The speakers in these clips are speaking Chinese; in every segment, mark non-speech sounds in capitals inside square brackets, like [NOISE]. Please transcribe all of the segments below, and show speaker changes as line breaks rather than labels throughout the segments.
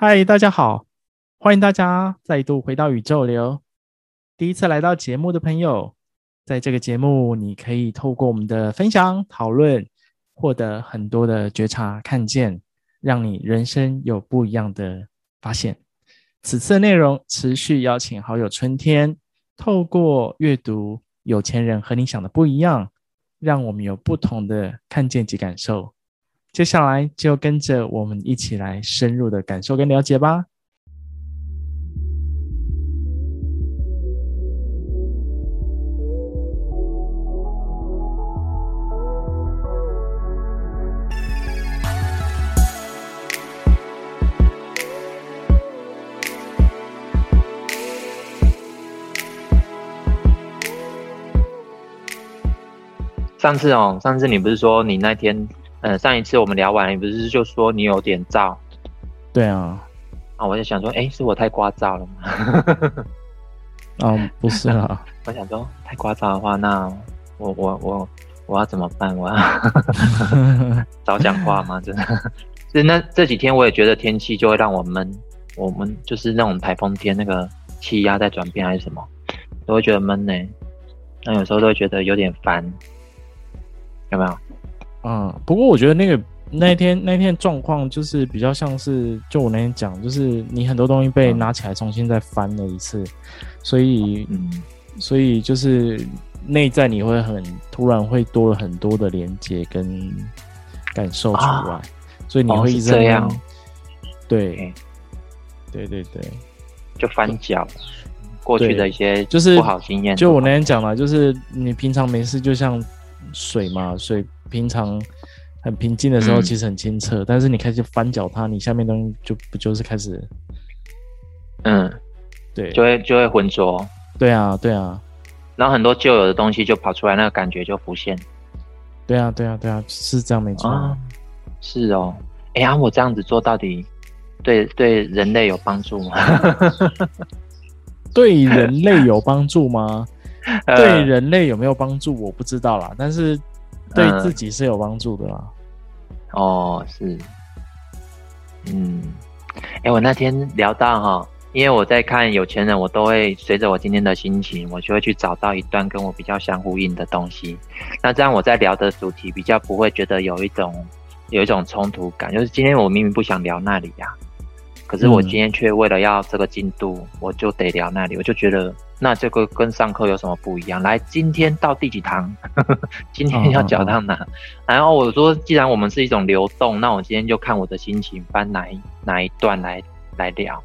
嗨，大家好，欢迎大家再度回到宇宙流。第一次来到节目的朋友，在这个节目，你可以透过我们的分享讨论，获得很多的觉察、看见，让你人生有不一样的发现。此次内容持续邀请好友春天，透过阅读《有钱人和你想的不一样》，让我们有不同的看见及感受。接下来就跟着我们一起来深入的感受跟了解吧。
上次哦，上次你不是说你那天？嗯，上一次我们聊完，你不是就说你有点燥？
对啊，
啊，我就想说，哎、欸，是我太聒噪了吗？
哦，[LAUGHS] 不是啊，[LAUGHS]
我想说太聒噪的话，那我我我我要怎么办？我要 [LAUGHS] 早讲话吗？真的，是那这几天我也觉得天气就会让我闷，我们就是那种台风天，那个气压在转变还是什么，都会觉得闷呢。那有时候都会觉得有点烦，有没有？
嗯，不过我觉得那个那天那天状况就是比较像是，就我那天讲，就是你很多东西被拿起来重新再翻了一次，所以，嗯，所以就是内在你会很突然会多了很多的连接跟感受出来，啊、所以你会一直这样，对，对对对，
就翻脚过去的一些就是不好经验，
就我那天讲了，就是你平常没事就像水嘛，水。平常很平静的时候，其实很清澈，嗯，但是你开始翻搅它，你下面东西就不就是开始，
嗯，对，就会就会浑浊，
对啊，对啊，
然后很多旧有的东西就跑出来，那个感觉就浮现，
对啊，对啊，对啊，是这样没错，啊，
是哦，哎呀，我这样子做到底对对人类有帮助吗？
对人类有帮助吗？[LAUGHS] 对人类有没有帮助？我不知道啦，但是。对自己是有帮助的啦、
嗯。哦，是，嗯，哎、欸，我那天聊到哈，因为我在看有钱人，我都会随着我今天的心情，我就会去找到一段跟我比较相呼应的东西。那这样我在聊的主题比较不会觉得有一种有一种冲突感，就是今天我明明不想聊那里呀、啊。可是我今天却为了要这个进度，我就得聊那里。我就觉得，那这个跟上课有什么不一样？来，今天到第几堂？[LAUGHS] 今天要讲到哪？然后我说，既然我们是一种流动，那我今天就看我的心情，翻哪一哪一段来来聊。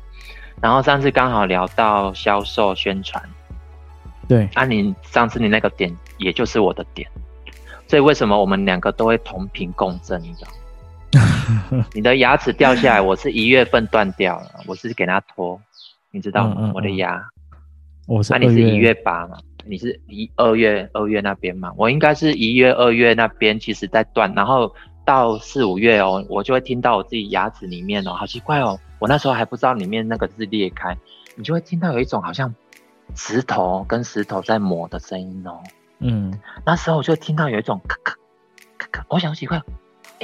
然后上次刚好聊到销售宣传，
对，
啊，你上次你那个点，也就是我的点，所以为什么我们两个都会同频共振？你知道？[LAUGHS] 你的牙齿掉下来，我是一月份断掉了，我是给他拖，你知道吗？嗯嗯嗯，我的牙，我是那、啊、你是一月八嘛？你是一二月二月那边嘛？我应该是一月二月那边，其实在断，然后到四五月哦，我就会听到我自己牙齿里面哦，好奇怪哦，我那时候还不知道里面那个是裂开，你就会听到有一种好像石头跟石头在磨的声音哦，嗯，那时候我就听到有一种咔咔咔咔，我想奇怪。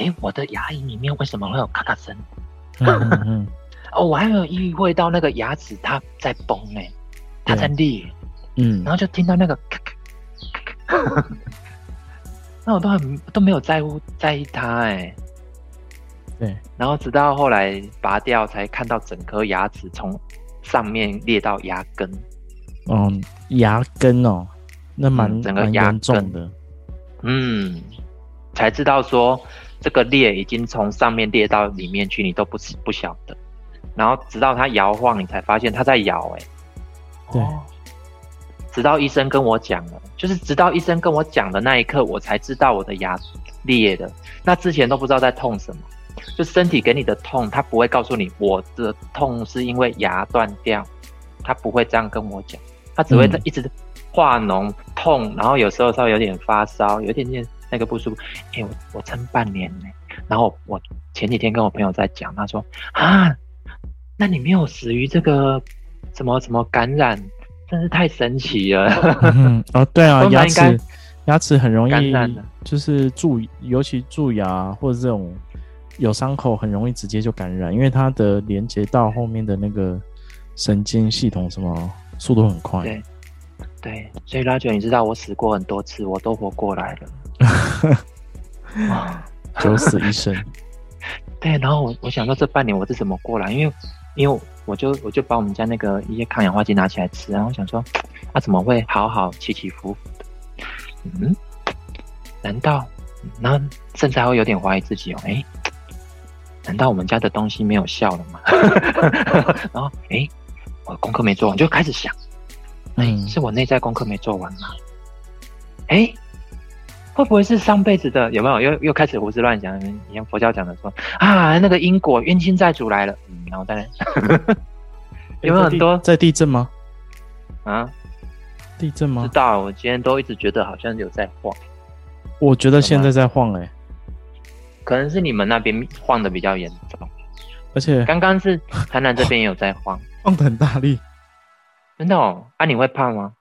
哎、欸，我的牙龈里面为什么会有咔咔声？嗯嗯嗯。[LAUGHS] 哦，我还没有意会到那个牙齿它在崩哎、欸，它在裂，嗯，然后就听到那个咔咔咔咔，[LAUGHS] 那我都很都没有在乎在意它哎、欸，
对，
然后直到后来拔掉，才看到整颗牙齿从上面裂到牙根，
嗯，牙根哦，那蛮、嗯、
整个牙根
重的，
嗯，才知道说。这个裂已经从上面裂到里面去，你都不不晓得，然后直到它摇晃，你才发现它在摇。哎，
对，
直到医生跟我讲了，就是直到医生跟我讲的那一刻，我才知道我的牙裂了。那之前都不知道在痛什么，就身体给你的痛，他不会告诉你我的痛是因为牙断掉，他不会这样跟我讲，他只会在一直化脓痛，然后有时候稍微有点发烧，有一点点。那个不舒服，哎、欸，我我撑半年呢。然后我前几天跟我朋友在讲，他说啊，那你没有死于这个什么什么感染，真是太神奇了。
嗯，哦，对啊，[LAUGHS] 牙齿牙齿很容易
感染的，
就是蛀，尤其蛀牙或者这种有伤口，很容易直接就感染，因为它的连接到后面的那个神经系统什么速度很快。
对，对，所以拉卷，你知道我死过很多次，我都活过来了。[LAUGHS]
九死一生，[LAUGHS]
对。然后我我想说这半年我是怎么过来？因为因为我就我就把我们家那个一些抗氧化剂拿起来吃，然后我想说，它、啊、怎么会好好起起伏伏的？嗯，难道？然后甚至还会有点怀疑自己哦，哎，难道我们家的东西没有效了吗？[LAUGHS] 然后哎，我功课没做完，就开始想，哎，是我内在功课没做完吗？哎。会不会是上辈子的？有没有又又开始胡思乱想？你像佛教讲的说啊，那个因果冤亲债主来了。嗯，然后当然 [LAUGHS] 有没有很多
在地震吗？
啊，
地震吗？
知道，我今天都一直觉得好像有在晃。
我觉得现在在晃哎、欸，
可能是你们那边晃的比较严重，
而且
刚刚是 [LAUGHS] 台南这边也有在晃，
晃的很大力。
真的哦？啊，你会怕吗？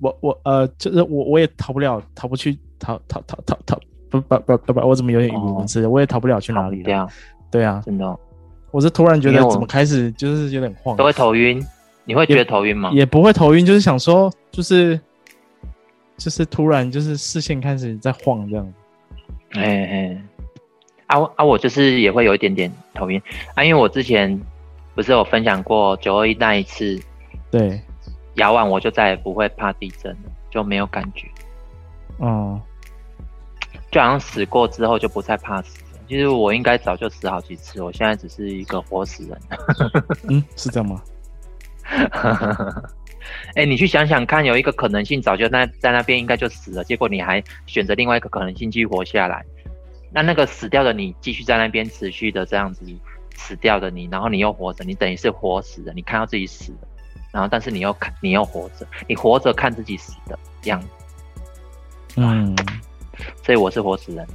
我我呃，就是我我也逃不了，逃不去，逃逃逃逃逃，不不不不不，我怎么有点语无伦次？我也逃不了去哪里了。对啊，
真的。
我是突然觉得怎么开始就是有点晃，
都会头晕。你会觉得头晕吗？
也不会头晕，就是想说，就是就是突然就是视线开始在晃这样。
哎哎，啊啊，我就是也会有一点点头晕啊，因为我之前不是有分享过九二一那一次，
对。
摇完我就再也不会怕地震了，就没有感觉。
哦，
就好像死过之后就不再怕死了。其实我应该早就死好几次，我现在只是一个活死人。[LAUGHS]
嗯，是这样吗？
哎、欸，你去想想看，有一个可能性早就那在那边应该就死了，结果你还选择另外一个可能性继续活下来。那那个死掉的你继续在那边持续的这样子死掉的你，然后你又活着，你等于是活死的。你看到自己死了。然后，但是你又看，你又活着，你活着看自己死的样子，
嗯，
所以我是活死人。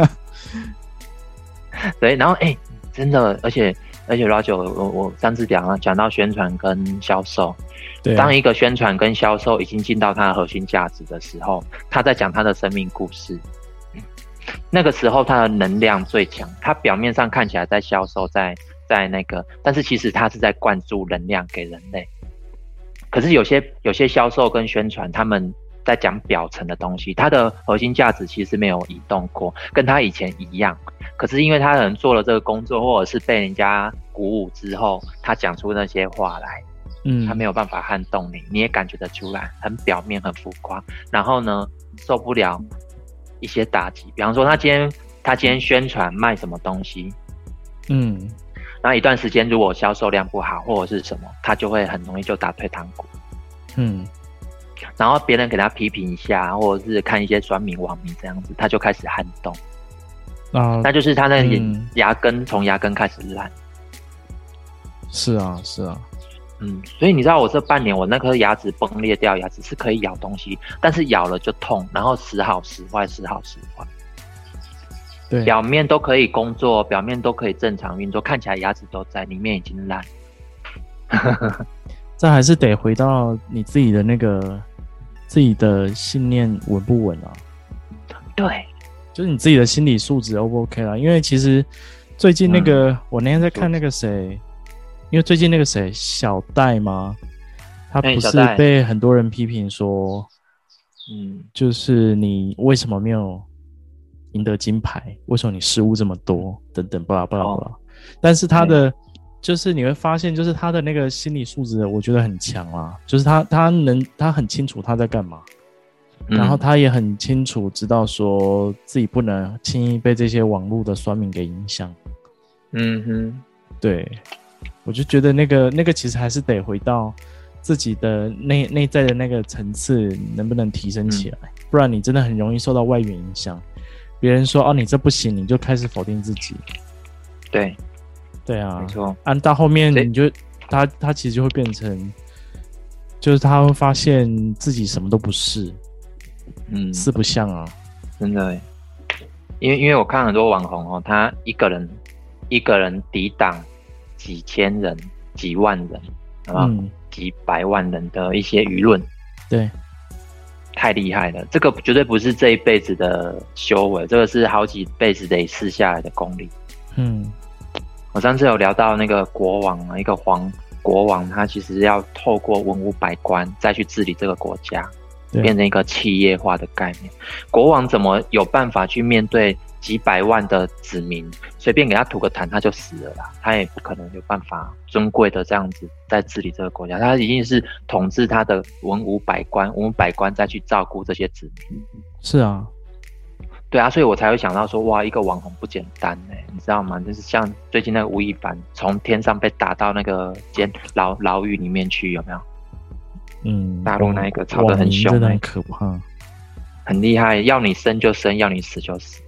[LAUGHS] 对，然后哎、欸，真的，而且而且老九，我我上次讲了，讲到宣传跟销售，对，当一个宣传跟销售已经进到它的核心价值的时候，他在讲他的生命故事，那个时候他的能量最强，他表面上看起来在销售，在。在那个，但是其实他是在灌注能量给人类。可是有些有些销售跟宣传，他们在讲表层的东西，它的核心价值其实没有移动过，跟他以前一样。可是因为他可能做了这个工作，或者是被人家鼓舞之后，他讲出那些话来，嗯，他没有办法撼动你，你也感觉得出来，很表面，很浮夸。然后呢，受不了一些打击，比方说他今天他今天宣传卖什么东西，嗯。那一段时间，如果销售量不好或者是什么，他就会很容易就打退堂鼓。
嗯，
然后别人给他批评一下，或者是看一些酸民网民这样子，他就开始撼动。
啊，
那就是他那牙根从牙根开始烂。
是啊，是啊。
嗯，所以你知道我这半年我那颗牙齿崩裂掉，牙齿是可以咬东西，但是咬了就痛，然后时好时坏，时好时坏。
对，
表面都可以工作，表面都可以正常运作，看起来牙齿都在，里面已经烂。
这还是得回到你自己的那个自己的信念稳不稳啊？
对，
就是你自己的心理素质 O 不 OK 啦？因为其实最近那个，嗯、我那天在看那个谁，因为最近那个谁小戴吗？他不是被很多人批评说，嗯，就是你为什么没有？赢得金牌，为什么你失误这么多？等等，巴拉巴拉巴拉。但是他的就是你会发现，就是他的那个心理素质，我觉得很强啊。就是他他能他很清楚他在干嘛，嗯，然后他也很清楚知道说自己不能轻易被这些网络的酸民给影响。
嗯哼，
对，我就觉得那个那个其实还是得回到自己的内内在的那个层次，能不能提升起来？嗯，不然你真的很容易受到外援影响。别人说哦，你这不行，你就开始否定自己。
对，
对啊，
没错。
按到后面，你就他他其实就会变成，就是他会发现自己什么都不是，嗯，四不像啊，
真的。因为因为我看很多网红哦，他一个人一个人抵挡几千人、几万人，啊、
嗯，
几百万人的一些舆论，
对，
太厉害了。这个绝对不是这一辈子的修为，这个是好几辈子得试下来的功力。
嗯，
我上次有聊到那个国王啊，一个皇国王，他其实要透过文武百官再去治理这个国家。变成一个企业化的概念，国王怎么有办法去面对几百万的子民？随便给他吐个痰，他就死了啦。他也不可能有办法尊贵的这样子在治理这个国家。他一定是统治他的文武百官，文武百官再去照顾这些子民。
是啊，
对啊，所以我才会想到说，哇，一个网红不简单哎，你知道吗？就是像最近那个吴亦凡，从天上被打到那个监牢牢狱里面去，有没有？
嗯，
大陆那一个吵得很凶，
真的很可怕，
很厉害，要你生就生，要你死就死。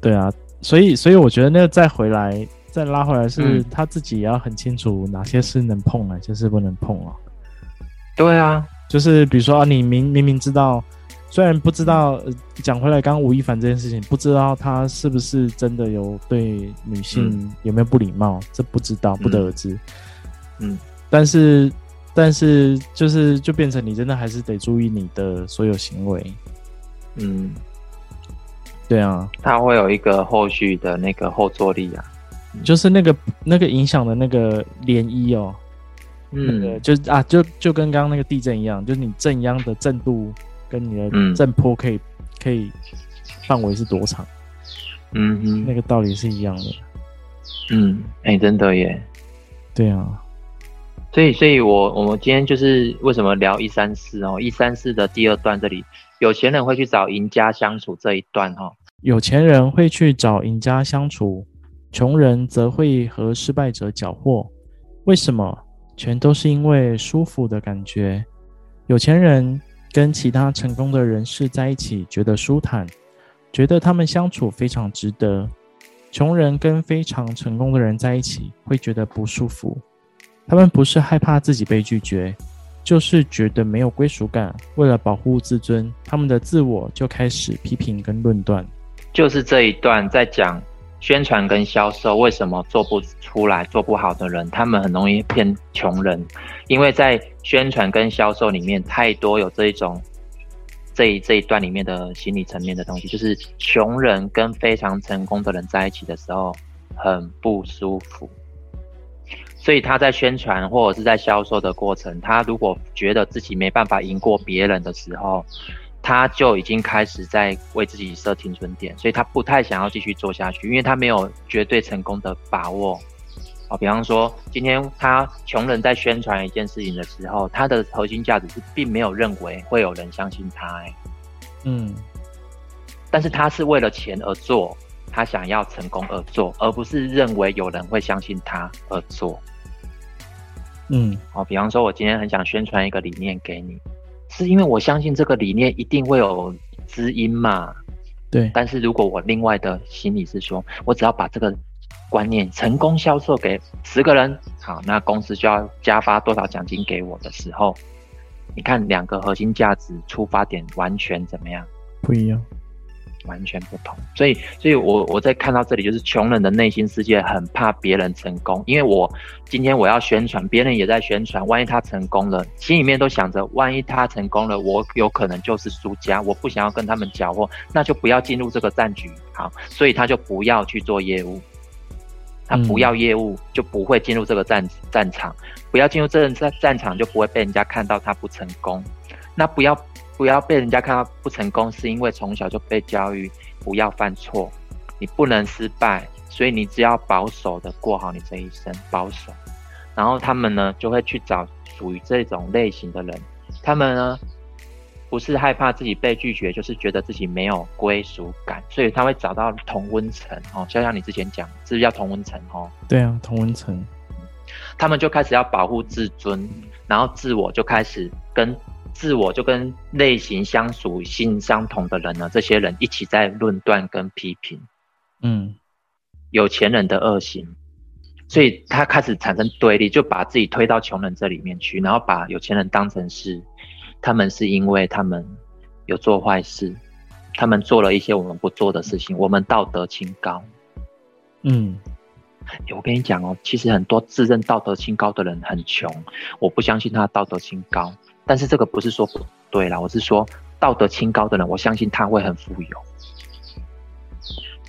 对啊，所以所以我觉得那个再回来再拉回来，是他自己也要很清楚哪些是能碰，哪些是不能碰啊。
对啊，
就是比如说啊，你明明明知道，虽然不知道，讲回来，刚刚吴亦凡这件事情，不知道他是不是真的有对女性有没有不礼貌，嗯，这不知道，不得而知。嗯，但是。但是就是就变成你真的还是得注意你的所有行为，
嗯，
对啊，
他会有一个后续的那个后坐力啊，
就是那个那个影响的那个涟漪哦，嗯，那个、就啊就就跟刚刚那个地震一样，就是你震央的震度跟你的震波可以、嗯、可以范围是多长，
嗯嗯，
那个道理是一样的，
嗯，哎、欸，真的耶，
对啊。
所以，所以我我们今天就是为什么聊一三四哦，一三四的第二段这里，有钱人会去找赢家相处这一段哈、哦，
有钱人会去找赢家相处，穷人则会和失败者搅和。为什么？全都是因为舒服的感觉。有钱人跟其他成功的人士在一起，觉得舒坦，觉得他们相处非常值得。穷人跟非常成功的人在一起，会觉得不舒服。他们不是害怕自己被拒绝，就是觉得没有归属感。为了保护自尊，他们的自我就开始批评跟论断。
就是这一段在讲宣传跟销售为什么做不出来、做不好的人，他们很容易骗穷人，因为在宣传跟销售里面太多有这一种这一这一段里面的心理层面的东西，就是穷人跟非常成功的人在一起的时候很不舒服。所以他在宣传或者是在销售的过程，他如果觉得自己没办法赢过别人的时候，他就已经开始在为自己设停损点，所以他不太想要继续做下去，因为他没有绝对成功的把握。啊，比方说今天他穷人在宣传一件事情的时候，他的核心价值是并没有认为会有人相信他，欸，
嗯，
但是他是为了钱而做，他想要成功而做，而不是认为有人会相信他而做。
嗯，
哦，比方说，我今天很想宣传一个理念给你，是因为我相信这个理念一定会有知音嘛。
对。
但是如果我另外的心理是说，我只要把这个观念成功销售给十个人，好，那公司就要加发多少奖金给我的时候，你看两个核心价值出发点完全怎么样？
不一样。
完全不同，所以，所以我我在看到这里，就是穷人的内心世界很怕别人成功，因为我今天我要宣传，别人也在宣传，万一他成功了，心里面都想着，万一他成功了，我有可能就是输家，我不想要跟他们搅和，那就不要进入这个战局，好，所以他就不要去做业务，他不要业务就不会进入这个战战场，不要进入这战战场就不会被人家看到他不成功，那不要。不要被人家看到不成功，是因为从小就被教育不要犯错，你不能失败，所以你只要保守的过好你这一生，保守。然后他们呢就会去找属于这种类型的人，他们呢不是害怕自己被拒绝，就是觉得自己没有归属感，所以他会找到同温层哦，就像你之前讲，是不是叫同温层哦？
对啊，同温层，
他们就开始要保护自尊，然后自我就开始跟。自我就跟类型相属性相同的人呢，这些人一起在论断跟批评，
嗯，
有钱人的恶行，所以他开始产生对立，就把自己推到穷人这里面去，然后把有钱人当成是他们是因为他们有做坏事，他们做了一些我们不做的事情，我们道德清高，
嗯，
欸，我跟你讲哦，其实很多自认道德清高的人很穷，我不相信他道德清高。但是这个不是说不对啦，我是说道德清高的人，我相信他会很富有。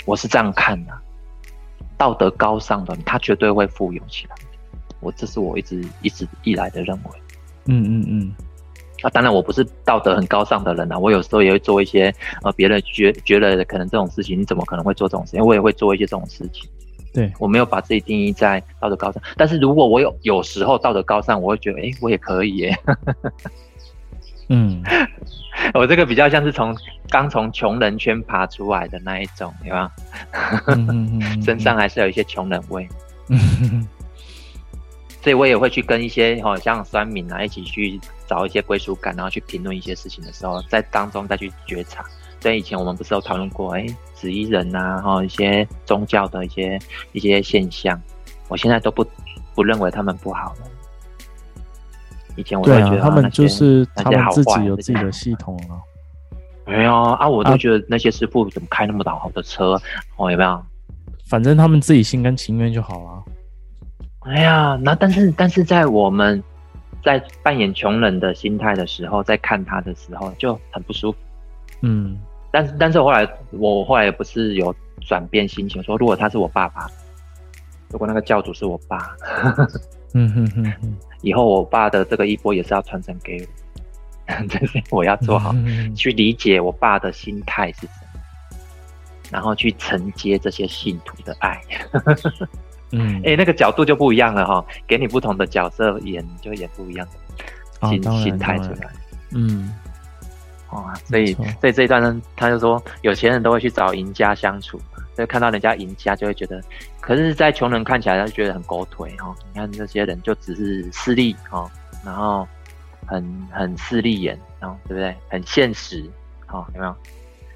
我是这样看的，道德高尚的人，他绝对会富有起来。我这是我一直一直以来的认为。
嗯嗯嗯。
啊，当然我不是道德很高尚的人啊，我有时候也会做一些呃别人觉觉得可能这种事情，你怎么可能会做这种事情？我也会做一些这种事情。
对，
我没有把自己定义在道德高尚，但是如果我有有时候道德高尚，我会觉得，哎，我也可以耶。
嗯，[LAUGHS]
我这个比较像是从刚从穷人圈爬出来的那一种，对吧？嗯嗯嗯，身上还是有一些穷人味。嗯 [LAUGHS] 所以我也会去跟一些好像酸民啊一起去找一些归属感，然后去评论一些事情的时候，在当中再去觉察。所以以前我们不是有讨论过，哎，紫衣人啊，然后一些宗教的一些一些现象，我现在都不不认为他们不好了。以前我都觉得、
啊、他们就是他们自己有自己的系统了。
没有啊，我都觉得那些师傅怎么开那么老好的车，哦，有没有？
反正他们自己心甘情愿就好了。
哎呀，那但是但是在我们在扮演穷人的心态的时候，在看他的时候就很不舒服。
嗯，
但是但是后来我后来不是有转变心情，说如果他是我爸爸，如果那个教主是我爸，
嗯哼哼哼，[LAUGHS]
以后我爸的这个衣钵也是要传承给我，[LAUGHS] 就是我要做好去理解我爸的心态是什么，然后去承接这些信徒的爱。
嗯，
哎、[LAUGHS] 欸，那个角度就不一样了哈，给你不同的角色演，就演不一样的心、哦、心态出来。
嗯，
哦，所以所以这一段呢，他就说，有钱人都会去找赢家相处，所以看到人家赢家就会觉得，可是，在穷人看起来，他就觉得很狗腿哦。你看这些人就只是势利哦，然后很很势利眼，然后对不对？很现实，哦，有没有？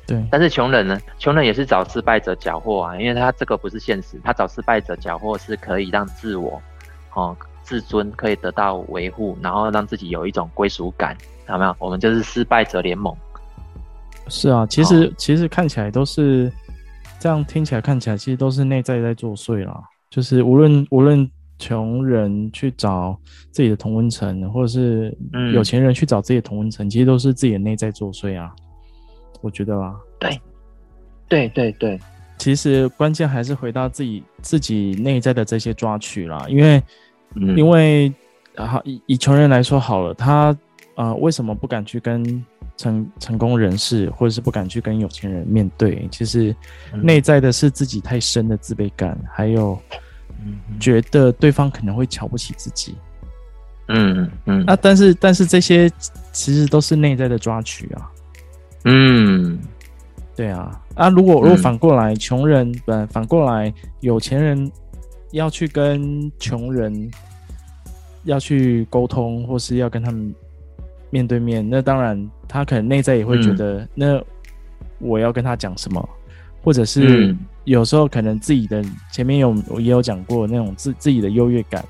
对，
但是穷人呢？穷人也是找失败者缴获啊，因为他这个不是现实，他找失败者缴获是可以让自我，哦，自尊可以得到维护，然后让自己有一种归属感，有没有？我们就是失败者联盟。
是啊，其实、哦、其实看起来都是这样，听起来看起来其实都是内在在作祟啦。就是无论无论穷人去找自己的同温层，或者是有钱人去找自己的同温层，嗯、其实都是自己的内在作祟啊。我觉得啊，
对，对对对，
其实关键还是回到自己自己内在的这些抓取啦，因为，嗯、因为啊，以以穷人来说好了，他呃为什么不敢去跟成成功人士，或者是不敢去跟有钱人面对？其实内在的是自己太深的自卑感，还有觉得对方可能会瞧不起自己。
嗯嗯，嗯
啊，但是但是这些其实都是内在的抓取啊。
嗯，
对啊，啊，如果如果反过来，穷、嗯、人反反过来，有钱人要去跟穷人要去沟通，或是要跟他们面对面，那当然他可能内在也会觉得，嗯、那我要跟他讲什么，或者是有时候可能自己的前面有我也有讲过那种自自己的优越感，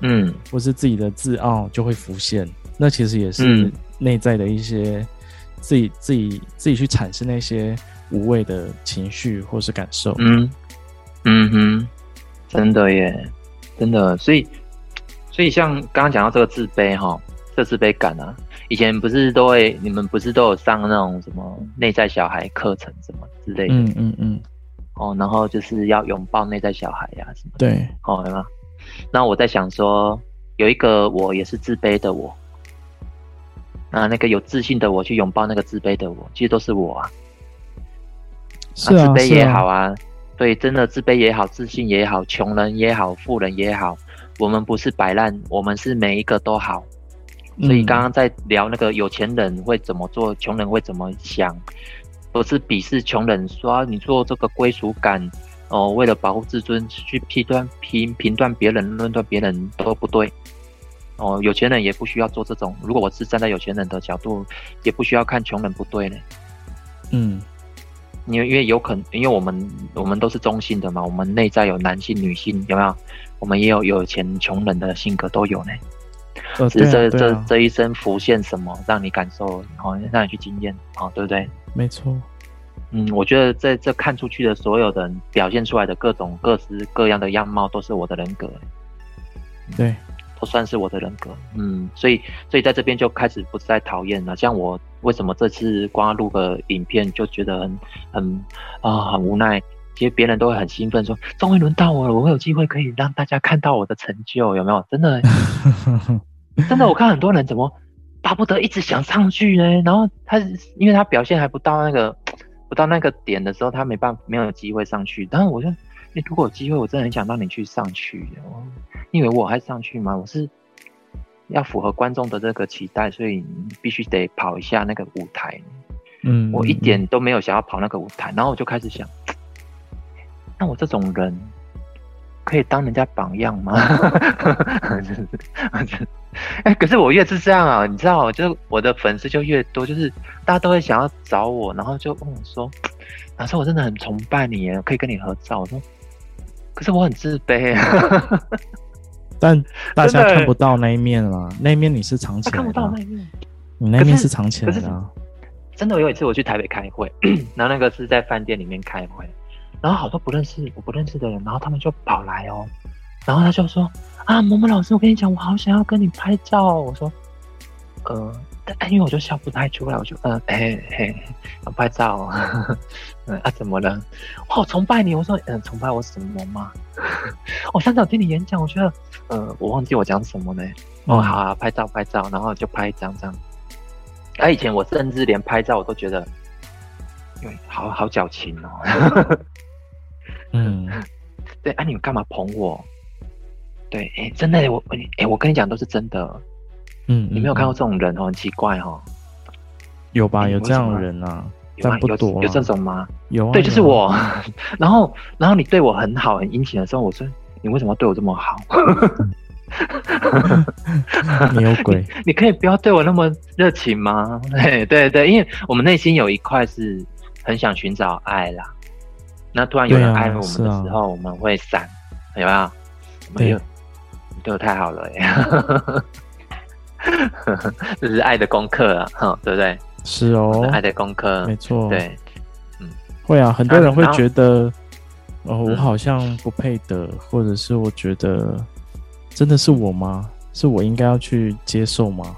嗯，
或是自己的自傲就会浮现，那其实也是内在的一些。自己自己自己去产生那些无谓的情绪或是感受，
嗯。嗯哼，真的耶，真的，所以所以像刚刚讲到这个自卑哈，这个、自卑感啊，以前不是都会，你们不是都有上那种什么内在小孩课程什么之类的，
嗯嗯嗯，
哦，然后就是要拥抱内在小孩呀、啊、什么，
对，
哦，对吗？那我在想说，有一个我也是自卑的我。那那个有自信的我去拥抱那个自卑的我，其实都是我啊。
是啊，
自卑也好啊，啊对，真的自卑也好，自信也好，穷人也好，富人也好，我们不是摆烂，我们是每一个都好。所以刚刚在聊那个有钱人会怎么做，穷人会怎么想，不是鄙视穷人说，说你做这个归属感哦，为了保护自尊去批断评评断别人，论断别人都不对。哦，有钱人也不需要做这种。如果我是站在有钱人的角度，也不需要看穷人不对呢。
嗯，
因为因为有可能，因为我们我们都是中性的嘛，我们内在有男性、女性，有没有？我们也有有钱、穷人的性格都有呢。
呃、
只是这、
啊啊、
这这一生浮现什么，让你感受，然后让你去经验，哦，对不对？
没错。
嗯，我觉得在这看出去的所有的人表现出来的各种各式各样的样貌，都是我的人格。
对，
都算是我的人格。嗯，所以所以在这边就开始不再讨厌了。像我为什么这次光录个影片就觉得很很啊、呃、很无奈？其实别人都会很兴奋说，终于轮到我了，我会有机会可以让大家看到我的成就，有没有？真的，[LAUGHS] 真的，我看很多人怎么巴不得一直想上去呢？然后他因为他表现还不到那个不到那个点的时候，他没办法没有机会上去。但是我就，你如果有机会，我真的很想让你去上去。因为我还上去吗？我是要符合观众的这个期待，所以你必须得跑一下那个舞台。嗯，我一点都没有想要跑那个舞台，然后我就开始想。那我这种人可以当人家榜样吗？[LAUGHS] [LAUGHS] 哎、欸，可是我越是这样啊，你知道，就是我的粉丝就越多，就是大家都会想要找我，然后就问我说：“老师，我真的很崇拜你耶，可以跟你合照。”我说：“可是我很自卑。[LAUGHS] ”
但大家看不到那一面啊，那一面你是藏起来的，看不到那一面，你那一面是藏起来的。
真的，有一次我去台北开会，[CLEARS THROAT] 然后那个是在饭店里面开会。然后好多不认识我不认识的人，然后他们就跑来哦，然后他就说啊，某某老师，我跟你讲，我好想要跟你拍照。我说，呃，但因为我就笑不太出来，我就呃，嘿嘿，要拍照，[LAUGHS] 嗯啊，怎么了？我好崇拜你。我说，嗯、呃，崇拜我什么吗？我上次有听你演讲，我觉得，呃，我忘记我讲什么呢。哦，好啊，拍照拍照，然后就拍一张这样。啊，以前我甚至连拍照我都觉得，因为好好矫情哦。[LAUGHS] 嗯，[LAUGHS] 对，啊，你们干嘛捧我？对，哎，真的，我，哎，我跟你讲，都是真的。嗯，你没有看过这种人哦，很奇怪哦。
有吧？有这样的人啊？
有吗？有有这种吗？
有啊。
对，就是我。[LAUGHS] 然后，然后你对我很好，很殷勤的时候，我说，你为什么对我这么好？[LAUGHS]
你有鬼
你！你可以不要对我那么热情吗？对对对，因为我们内心有一块是很想寻找爱啦。那突然有人爱我们的时候，啊啊、我们会闪，有没有？没有，你对我太好了耶！[LAUGHS] 这是爱的功课啊，哈，对不对？
是哦，
爱的功课，
没错。
对，
嗯，会啊，很多人会觉得，哦，我好像不配得，嗯、或者是我觉得，真的是我吗？是我应该要去接受吗？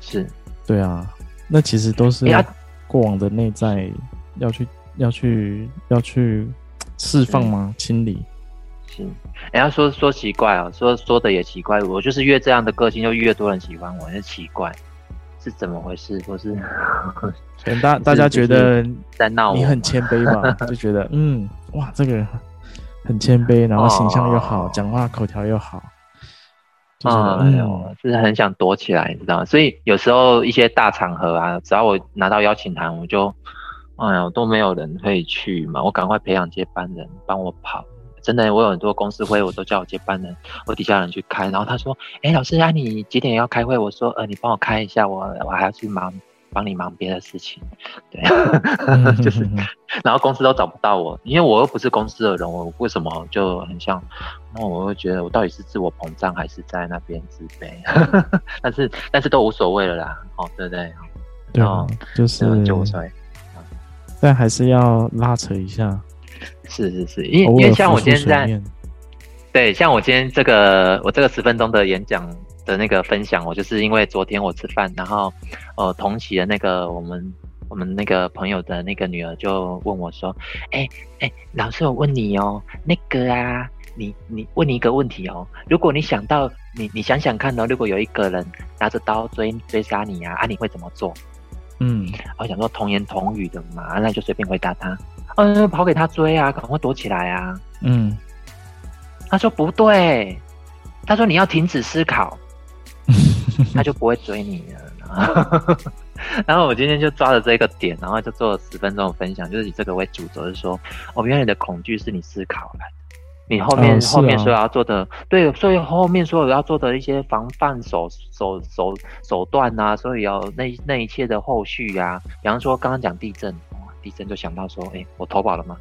是，对
啊，那其实都是过往的内在要去。要去要去释放吗？清理
是，人家说说奇怪啊，说说的也奇怪。我就是越这样的个性，就越多人喜欢我，就奇怪是怎么回事？不 [LAUGHS] 是，
大大家觉得
在闹
你很谦卑吧？[LAUGHS] 就觉得嗯哇，这个人很谦卑，然后形象又好，讲、哦、话口条又好，
就是、嗯，就是很想躲起来，你知道吗？所以有时候一些大场合啊，只要我拿到邀请函，我就。哎呀，都没有人可以去嘛，我赶快培养接班人帮我跑。真的，我有很多公司会，我都叫我接班人，我底下人去开。然后他说：“哎、欸，老师啊，你几点要开会？”我说：“呃，你帮我开一下，我我还要去忙，帮你忙别的事情。” [LAUGHS] 对，就是，然后公司都找不到我，因为我又不是公司的人，我为什么就很像？然后我会觉得我到底是自我膨胀还是在那边自卑？[LAUGHS] 但是但是都无所谓了啦，哦，对不对？
对，就是就无所谓。但还是要拉扯一下，
是是是，因为因为像我今天在，对，像我今天这个我这个十分钟的演讲的那个分享，我就是因为昨天我吃饭，然后呃同期的那个我们我们那个朋友的那个女儿就问我说，哎、欸、哎、欸，老师我问你哦，那个啊，你你问你一个问题哦，如果你想到你你想想看哦，如果有一个人拿着刀追追杀你啊，啊你会怎么做？嗯，我想说童言童语的嘛，那就随便回答他。嗯，跑给他追啊，赶快躲起来啊。嗯，他说不对，他说你要停止思考，[LAUGHS] 他就不会追你了。然后我今天就抓着这个点，然后就做了十分钟的分享，就是以这个为主轴，是说，哦，原来你的恐惧是你思考来的。你后面、哦啊、后面所有要做的，对，所以后面所有要做的一些防范手手手手段呐、啊，所以要那那一切的后续呀、啊，比方说刚刚讲地震，地震就想到说，哎、欸，我投保了吗？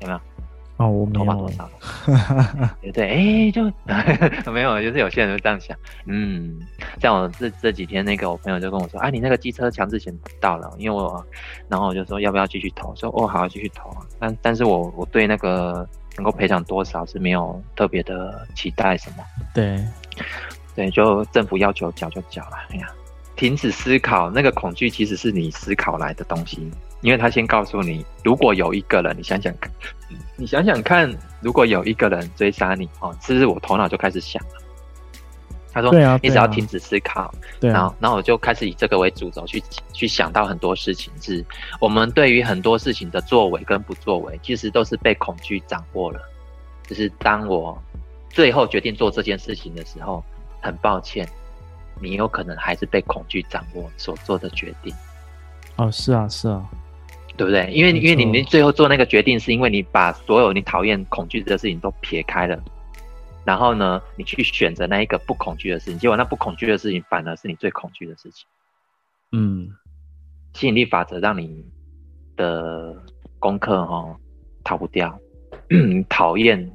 有没有？
哦，我
投保多少了？[LAUGHS] 对对，哎、欸，就 [LAUGHS] 没有，就是有些人就这样想。嗯，像我这这几天，那个我朋友就跟我说，啊，你那个机车强制险到了，因为我，然后我就说要不要继续投？说哦，好，继续投。但但是我我对那个能够赔偿多少是没有特别的期待什么。
对，
对，就政府要求缴就缴了。哎呀，停止思考，那个恐惧其实是你思考来的东西。因为他先告诉你，如果有一个人，你想想看，你想想看，如果有一个人追杀你，哦，是不是我头脑就开始想了。他说：“对啊，你只要停止思考，对啊，然后，然后我就开始以这个为主轴去去想到很多事情，是我们对于很多事情的作为跟不作为，其实都是被恐惧掌握了。就是当我最后决定做这件事情的时候，很抱歉，你有可能还是被恐惧掌握所做的决定。
哦，是啊，是啊。”
对不对？因为因为你你最后做那个决定，是因为你把所有你讨厌、恐惧的事情都撇开了，然后呢，你去选择那一个不恐惧的事情，结果那不恐惧的事情反而是你最恐惧的事情。
嗯，
吸引力法则让你的功课哈、哦、逃不掉，[CLEARS THROAT] 讨厌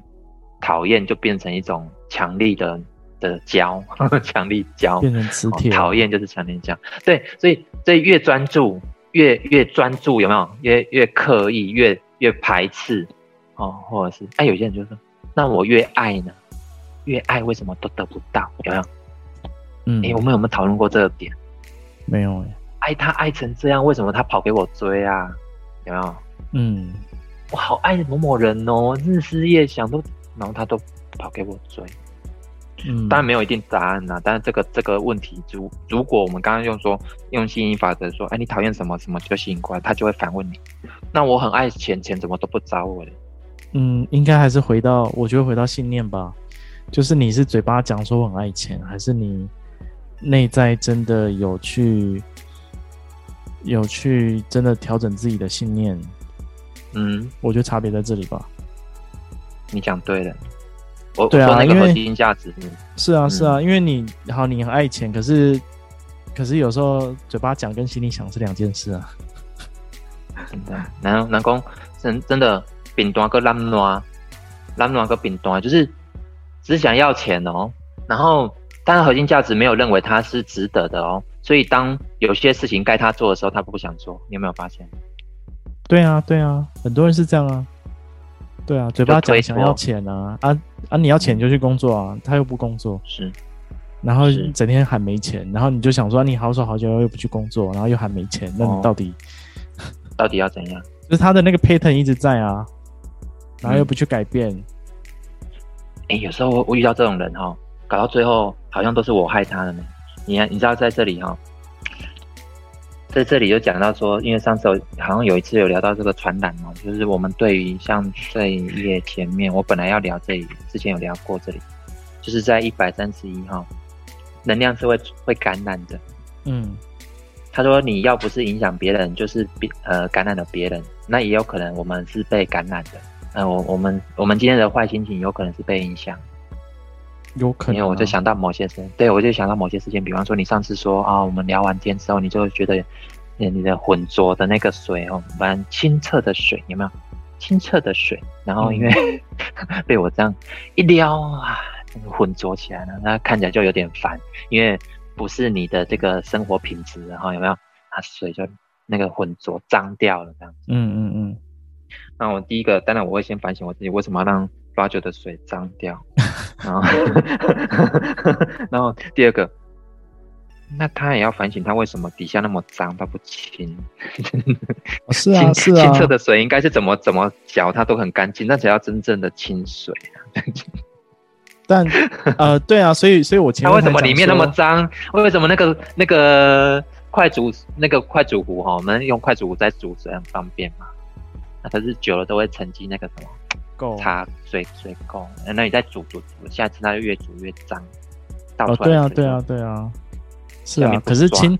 讨厌就变成一种强力的的胶，[LAUGHS] 强力胶
变成磁铁，
讨厌就是强力胶。对，所以所以越专注。越越专注有没有？越越刻意，越越排斥哦，或者是哎，有些人就说，那我越爱呢？越爱为什么都得不到？有没有？嗯，哎，我们有没有讨论过这个点？
没有哎。
爱他爱成这样，为什么他跑给我追啊？有没有？
嗯，
我好爱某某人哦，日思夜想都，然后他都跑给我追。嗯，当然没有一定答案呐、啊。但是这个这个问题，如如果我们刚刚用说用吸引力法则说，哎，你讨厌什么什么就吸引过来，他就会反问你。那我很爱钱，钱怎么都不找我嘞？
嗯，应该还是回到我觉得回到信念吧，就是你是嘴巴讲说我很爱钱，还是你内在真的有去有去真的调整自己的信念？
嗯，
我觉得差别在这里吧。
你讲对了。
我对啊，因为
价值
是啊是啊，因为你好，你很爱钱，可是可是有时候嘴巴讲跟心里想是两件事啊。
真的，南南宫真真的饼端个烂暖，烂暖个饼端，就是只想要钱哦。然后，当然核心价值没有认为他是值得的哦。所以，当有些事情该他做的时候，他不想做。你有没有发现？
对啊对啊，很多人是这样啊。对啊，嘴巴讲想要钱啊啊啊！你要钱就去工作啊，嗯、他又不工作，
是，
然后整天喊没钱，然后你就想说你好手好脚又不去工作，然后又喊没钱，那你到底、
哦、到底要怎样？[LAUGHS]
就是他的那个 pattern 一直在啊，然后又不去改变。
哎、嗯，有时候我我遇到这种人哈、哦，搞到最后好像都是我害他的呢。你你知道在这里哈、哦。在这里就讲到说，因为上次有好像有一次有聊到这个传染嘛，就是我们对于像这一页前面，我本来要聊这里，之前有聊过这里，就是在一百三十一号，能量是会会感染的。
嗯，
他说你要不是影响别人，就是别呃感染了别人，那也有可能我们是被感染的。呃，我我们我们今天的坏心情有可能是被影响。
有可能、啊，
因为我就想到某些事，对，我就想到某些事情，比方说你上次说啊，我们聊完天之后，你就觉得你的浑浊的那个水哦，蛮清澈的水，有没有？清澈的水，然后因为、嗯、[LAUGHS] 被我这样一撩啊，浑浊起来了，那看起来就有点烦，因为不是你的这个生活品质，然后有没有？啊，水就那个浑浊脏掉了，这样子。
嗯嗯嗯。
那我第一个，当然我会先反省我自己，为什么要让八九的水脏掉？[LAUGHS] 然后，然后第二个，那他也要反省，他为什么底下那么脏，他不清？
是啊，是啊，
清澈的水应该是怎么怎么搅，它都很干净，那才叫真正的清水啊。[LAUGHS]
但呃，对啊，所以所以我前面，
他为什么里面那么脏？为什么那个那个快煮那个快煮壶哈，我们用快煮壶在煮水很方便嘛？那可是久了都会沉积那个什么垢？茶水水垢，那你再煮煮煮，下次它就越煮越脏。
哦，对啊，对啊，对啊，是啊。可是清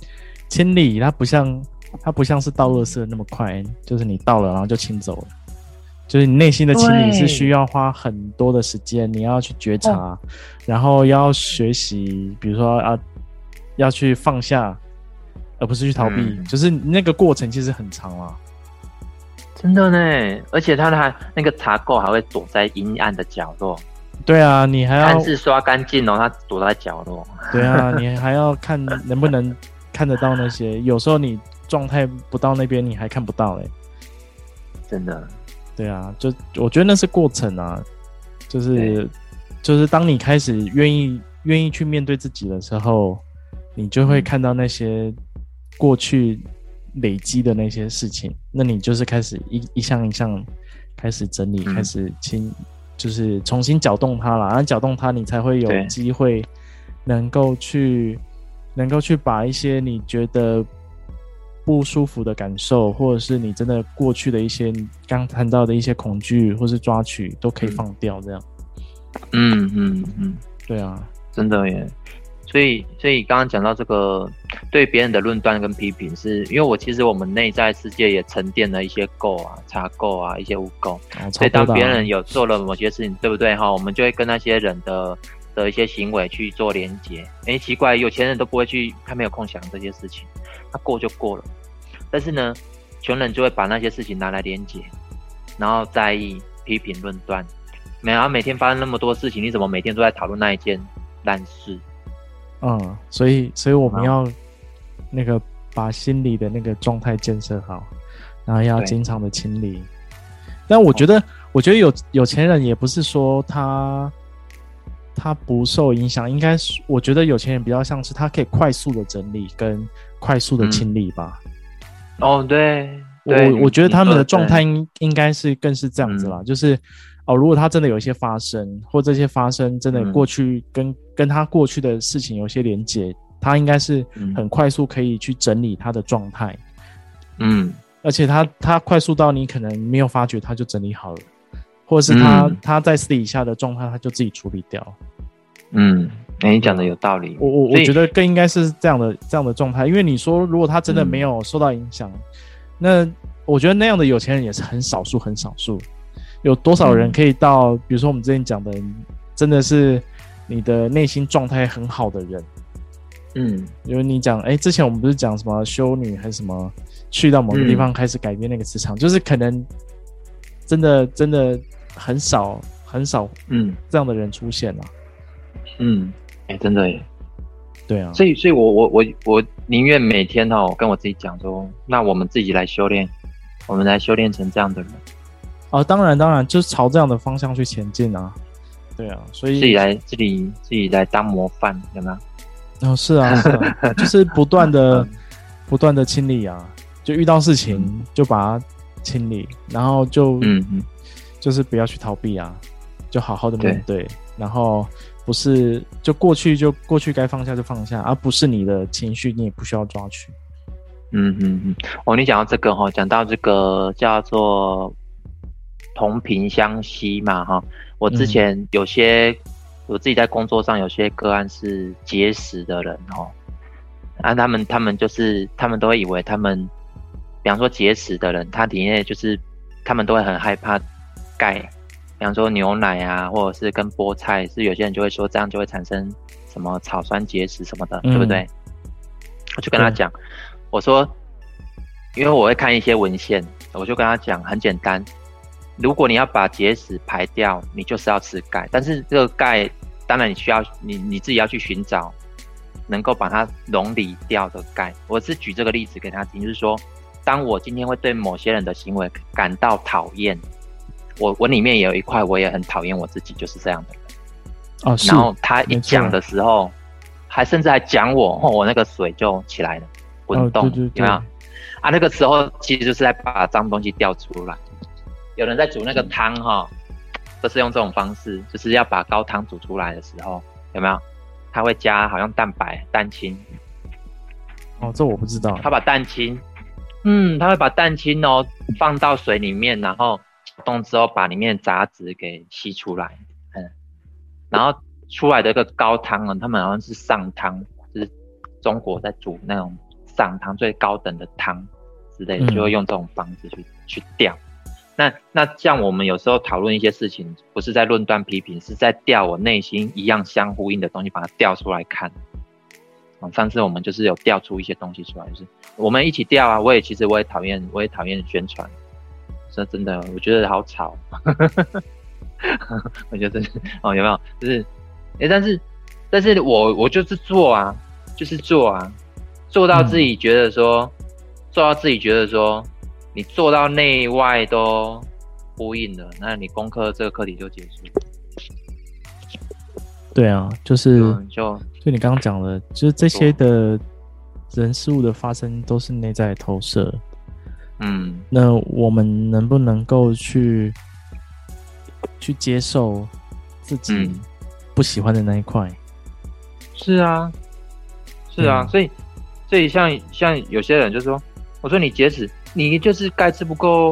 清理它不像它不像是倒垃圾那么快，就是你倒了然后就清走了。就是你内心的清理是需要花很多的时间，你要去觉察，哦、然后要学习，比如说啊，要去放下，而不是去逃避。嗯、就是那个过程其实很长啊。
真的呢，而且他还那个茶垢还会躲在阴暗的角落。
对啊，你还要
看是刷干净哦，他躲在角落。
对啊，[LAUGHS] 你还要看能不能看得到那些。有时候你状态不到那边，你还看不到嘞。
真的。
对啊，就我觉得那是过程啊，就是就是当你开始愿意愿意去面对自己的时候，你就会看到那些过去累积的那些事情，那你就是开始一一项一项开始整理，嗯、开始清。就是重新搅动它了，然后搅动它，你才会有机会能够去，能够去把一些你觉得不舒服的感受，或者是你真的过去的一些刚谈到的一些恐惧，或是抓取，都可以放掉。这样，
嗯嗯嗯，
对啊，
真的耶。所以，所以刚刚讲到这个对别人的论断跟批评是，是因为我其实我们内在世界也沉淀了一些垢啊、茶垢啊、一些污垢，哦、所以当别人有做了某些事情，对不对哈？我们就会跟那些人的的一些行为去做连结。哎，奇怪，有钱人都不会去，他没有空想这些事情，他过就过了。但是呢，穷人就会把那些事情拿来连接，然后在意、批评、论断。没啊，每天发生那么多事情，你怎么每天都在讨论那一件烂事？
嗯，所以，所以我们要那个把心理的那个状态建设好，然后要经常的清理。但我觉得，我觉得有有钱人也不是说他他不受影响，应该是我觉得有钱人比较像是他可以快速的整理跟快速的清理吧。
嗯、哦，对，
我我觉得他们的状态应应该是更是这样子啦，就是。哦，如果他真的有一些发生，或这些发生真的过去跟、嗯、跟他过去的事情有些连接，他应该是很快速可以去整理他的状态。嗯，而且他他快速到你可能没有发觉，他就整理好了，或者是他、嗯、他在私底下的状态，他就自己处理掉。
嗯，欸、你讲的有道理。
我我我觉得更应该是这样的这样的状态，因为你说如果他真的没有受到影响、嗯，那我觉得那样的有钱人也是很少数很少数。有多少人可以到？比如说我们之前讲的，真的是你的内心状态很好的人，嗯，因为你讲，哎，之前我们不是讲什么修女还是什么，去到某个地方开始改变那个磁场，嗯、就是可能真的真的很少很少，嗯，这样的人出现了，
嗯，哎，真的耶，
对啊，
所以，所以我我我我宁愿每天哦跟我自己讲说，那我们自己来修炼，我们来修炼成这样的人。
哦，当然，当然，就是朝这样的方向去前进啊，对啊，所以
自己来，自己自己来当模范，有没有？
哦，是啊，是啊，[LAUGHS] 就是不断的、不断的清理啊，就遇到事情就把它清理，然后就嗯嗯，就是不要去逃避啊，就好好的面对，对，然后不是就过去就过去该放下就放下，而不是你的情绪你也不需要抓取。
嗯嗯嗯，哦，你讲到这个哈，讲到这个叫做。同频相吸嘛，哈！我之前有些、嗯、我自己在工作上有些个案是结石的人，哦，啊，他们他们就是他们都会以为他们，比方说结石的人，他体内就是他们都会很害怕钙，比方说牛奶啊，或者是跟菠菜，是有些人就会说这样就会产生什么草酸结石什么的，嗯、对不对？我就跟他讲，我说，因为我会看一些文献，我就跟他讲，很简单。如果你要把结石排掉，你就是要吃钙。但是这个钙，当然你需要你你自己要去寻找能够把它溶离掉的钙。我是举这个例子给他听，就是说，当我今天会对某些人的行为感到讨厌，我我里面也有一块，我也很讨厌我自己，就是这样的人。
哦，
然后他一讲的时候，还甚至还讲我，我那个水就起来了，滚动，哦、对对对有没有？啊，那个时候其实就是在把脏东西掉出来。有人在煮那个汤哈，都是用这种方式，就是要把高汤煮出来的时候，有没有？他会加好像蛋白、蛋清。
哦，这我不知道。
他把蛋清，嗯，他会把蛋清哦放到水里面，然后动之后把里面的杂质给吸出来，嗯，然后出来的一个高汤呢，他们好像是上汤，就是中国在煮那种上汤最高等的汤之类的，就会用这种方式去、嗯、去调。那那像我们有时候讨论一些事情，不是在论断批评，是在调我内心一样相呼应的东西，把它调出来看。嗯，上次我们就是有调出一些东西出来，就是我们一起调啊。我也其实我也讨厌，我也讨厌宣传，说真的，我觉得好吵。[LAUGHS] 我觉得真的哦，有没有？就是，哎、欸，但是，但是我我就是做啊，就是做啊，做到自己觉得说，嗯、做到自己觉得说，你做到内外都呼应了，那你功课这个课题就结束了。
对啊，就是
就
就你刚刚讲的，就是这些的人事物的发生都是内在投射。
嗯，
那我们能不能够去去接受自己不喜欢的那一块？
是啊，是啊，嗯、所以所以像像有些人就说，我说你节食，你就是钙质不够，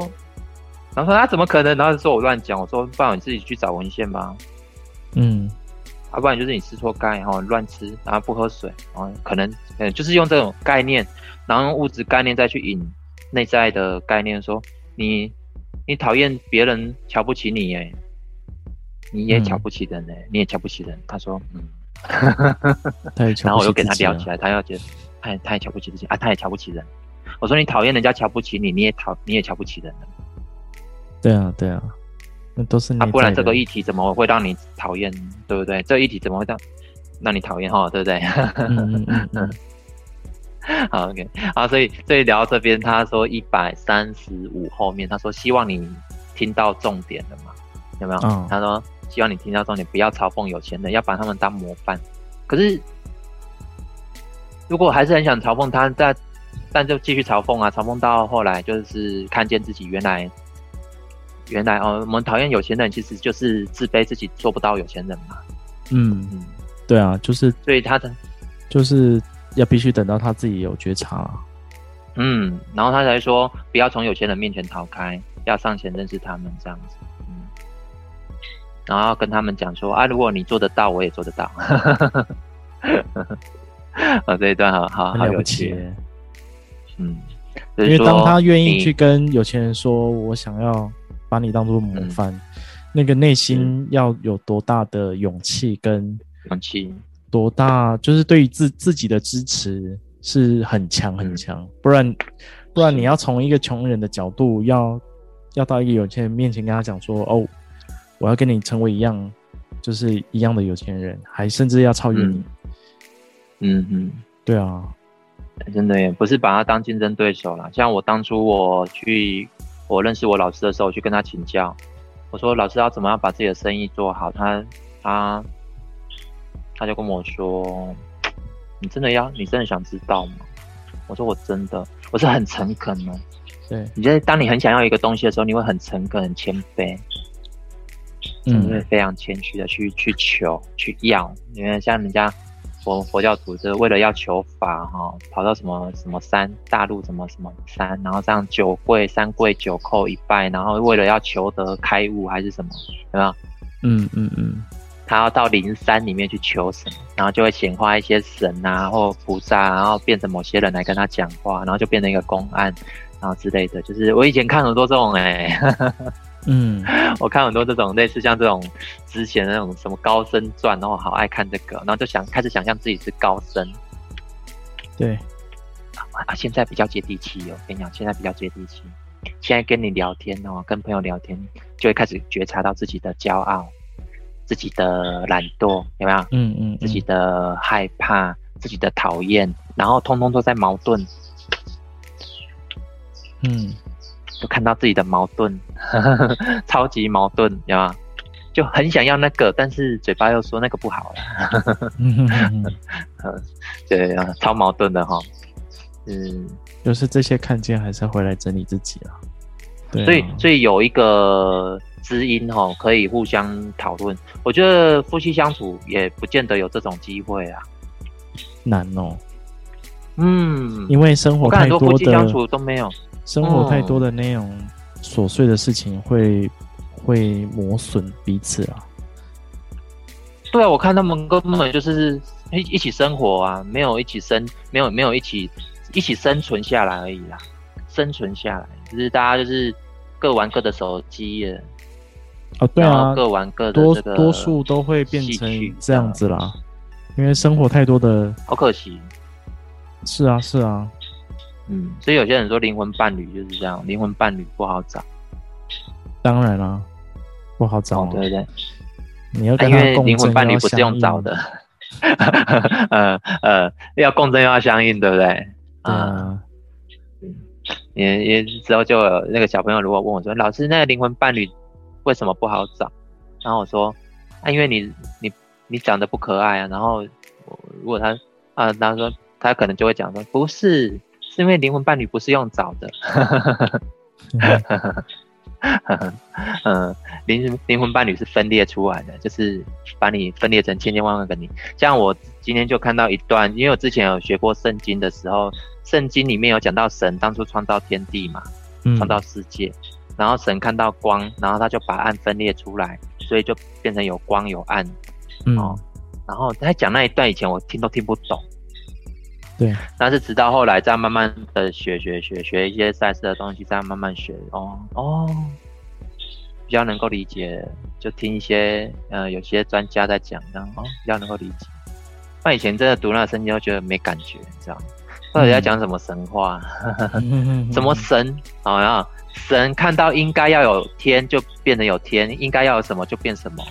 然后说他、啊、怎么可能？然后说我乱讲，我说不然你自己去找文献吧。
嗯。
要、啊、不然就是你吃错钙，然后乱吃，然后不喝水，然后可能，嗯，就是用这种概念，然后用物质概念再去引内在的概念，说你你讨厌别人瞧不起你，哎，你也瞧不起人，哎、嗯，你也瞧不起人。他说，嗯，[LAUGHS] [LAUGHS] 然后我又给他聊起来，他要觉得，他他也瞧不起自己啊，他也瞧不起人。我说你讨厌人家瞧不起你，你也讨你也瞧不起人。
对啊，对啊。那都是
啊，不然这个议题怎么会让你讨厌，对不对？这个议题怎么会让让你讨厌哈，对不对？
嗯嗯嗯嗯。[LAUGHS]
好，OK，好，所以所以聊到这边，他说一百三十五后面，他说希望你听到重点了嘛？有没有？
嗯。
他说希望你听到重点，不要嘲讽有钱人，要把他们当模范。可是如果还是很想嘲讽他，但但就继续嘲讽啊，嘲讽到后来就是看见自己原来。原来哦，我们讨厌有钱人，其实就是自卑自己做不到有钱人嘛。
嗯嗯，对啊，就是
所以他的
就是要必须等到他自己有觉察。
嗯，然后他才说不要从有钱人面前逃开，要上前认识他们这样子。嗯，然后跟他们讲说啊，如果你做得到，我也做得到。啊，[LAUGHS] 这一段好好好有趣。嗯，
因为当他愿意去跟有钱人说，我想要。把你当做模范，嗯、那个内心要有多大的勇气跟
勇气，
多大就是对于自自己的支持是很强很强，嗯，不然不然你要从一个穷人的角度要要到一个有钱人面前跟他讲说哦，我要跟你成为一样，就是一样的有钱人，还甚至要超越你。
嗯。嗯，
对啊，
真的也不是把他当竞争对手啦，像我当初我去。我认识我老师的时候，我去跟他请教，我说老师要怎么样把自己的生意做好？他他他就跟我说：“你真的要？你真的想知道吗？”我说：“我真的，我是很诚恳的。”
对，
你觉得当你很想要一个东西的时候，你会很诚恳、很谦卑，嗯，会非常谦虚的去去求、去要，因为像人家。佛佛教徒就是为了要求法哈，跑到什么什么山，大陆什么什么山，然后这样九跪三跪九叩一拜，然后为了要求得开悟还是什么，对吧？
嗯嗯嗯，
他要到灵山里面去求神，然后就会显化一些神啊或菩萨，然后变成某些人来跟他讲话，然后就变成一个公案，然后之类的。就是我以前看很多这种哎、欸。[LAUGHS]
嗯，[LAUGHS]
我看很多这种类似像这种之前的那种什么高僧传，然后好爱看这个，然后就想开始想象自己是高僧。
对，
啊，现在比较接地气哦，我跟你讲，现在比较接地气。现在跟你聊天哦，跟朋友聊天，就会开始觉察到自己的骄傲、自己的懒惰，有没有？
嗯嗯，
自己的害怕、自己的讨厌，然后通通都在矛盾。
嗯。
就看到自己的矛盾，[LAUGHS] 超级矛盾，有吗？就很想要那个，但是嘴巴又说那个不好了。
嗯 [LAUGHS]
对啊，超矛盾的哈。嗯，
就是这些看见，还是要回来整理自己啊。对啊。
所以，所以有一个知音哈，可以互相讨论。我觉得夫妻相处也不见得有这种机会啊，
难哦。
嗯，
因为生活太多的，夫妻
相处都没有。
生活太多的那种琐碎的事情会、嗯、会磨损彼此啊。
对啊，我看他们根本就是一一起生活啊，没有一起生，没有没有一起一起生存下来而已啦。生存下来，就是大家就是各玩各的手机了。
哦，对啊，
各玩各的，
多多数都会变成这样子啦。因为生活太多的，
好可惜。
是啊，是啊。
嗯，所以有些人说灵魂伴侣就是这样，灵魂伴侣不好找。
当然了，不好找，
哦、对不对？
你要
因为灵魂伴侣不是用找的，[LAUGHS] 呃呃，要共振又要相应，对不对？啊，也也之后就有那个小朋友如果问我说：“老师，那个灵魂伴侣为什么不好找？”然后我说：“啊，因为你你你长得不可爱啊。”然后如果他啊，他说他可能就会讲说：“不是，是因为灵魂伴侣不是用找的。”嗯，灵灵魂伴侣是分裂出来的，就是把你分裂成千千万万个你。像我今天就看到一段，因为我之前有学过圣经的时候，圣经里面有讲到神当初创造天地嘛，创造世界，嗯、然后神看到光，然后他就把暗分裂出来，所以就变成有光有暗。
嗯、
哦，然后他讲那一段以前我听都听不懂。
对，
但是直到后来，再慢慢的学学学学一些赛事的东西，再慢慢学哦哦，比较能够理解，就听一些呃有些专家在讲，这样哦比较能够理解。那以前真的读那个圣经，都觉得没感觉，你知道吗？到底在讲什么神话？[LAUGHS] 嗯、什么神？好像神看到应该要有天，就变得有天；应该要有什么，就变什么。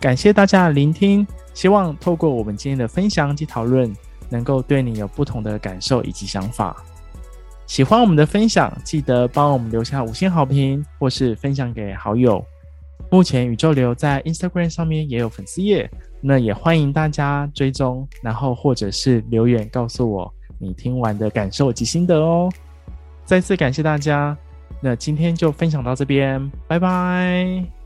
感谢大家的聆听，希望透过我们今天的分享及讨论。能够对你有不同的感受以及想法。喜欢我们的分享，记得帮我们留下五星好评，或是分享给好友。目前宇宙流在 Instagram 上面也有粉丝页，那也欢迎大家追踪，然后或者是留言告诉我你听完的感受及心得哦。再次感谢大家，那今天就分享到这边，拜拜。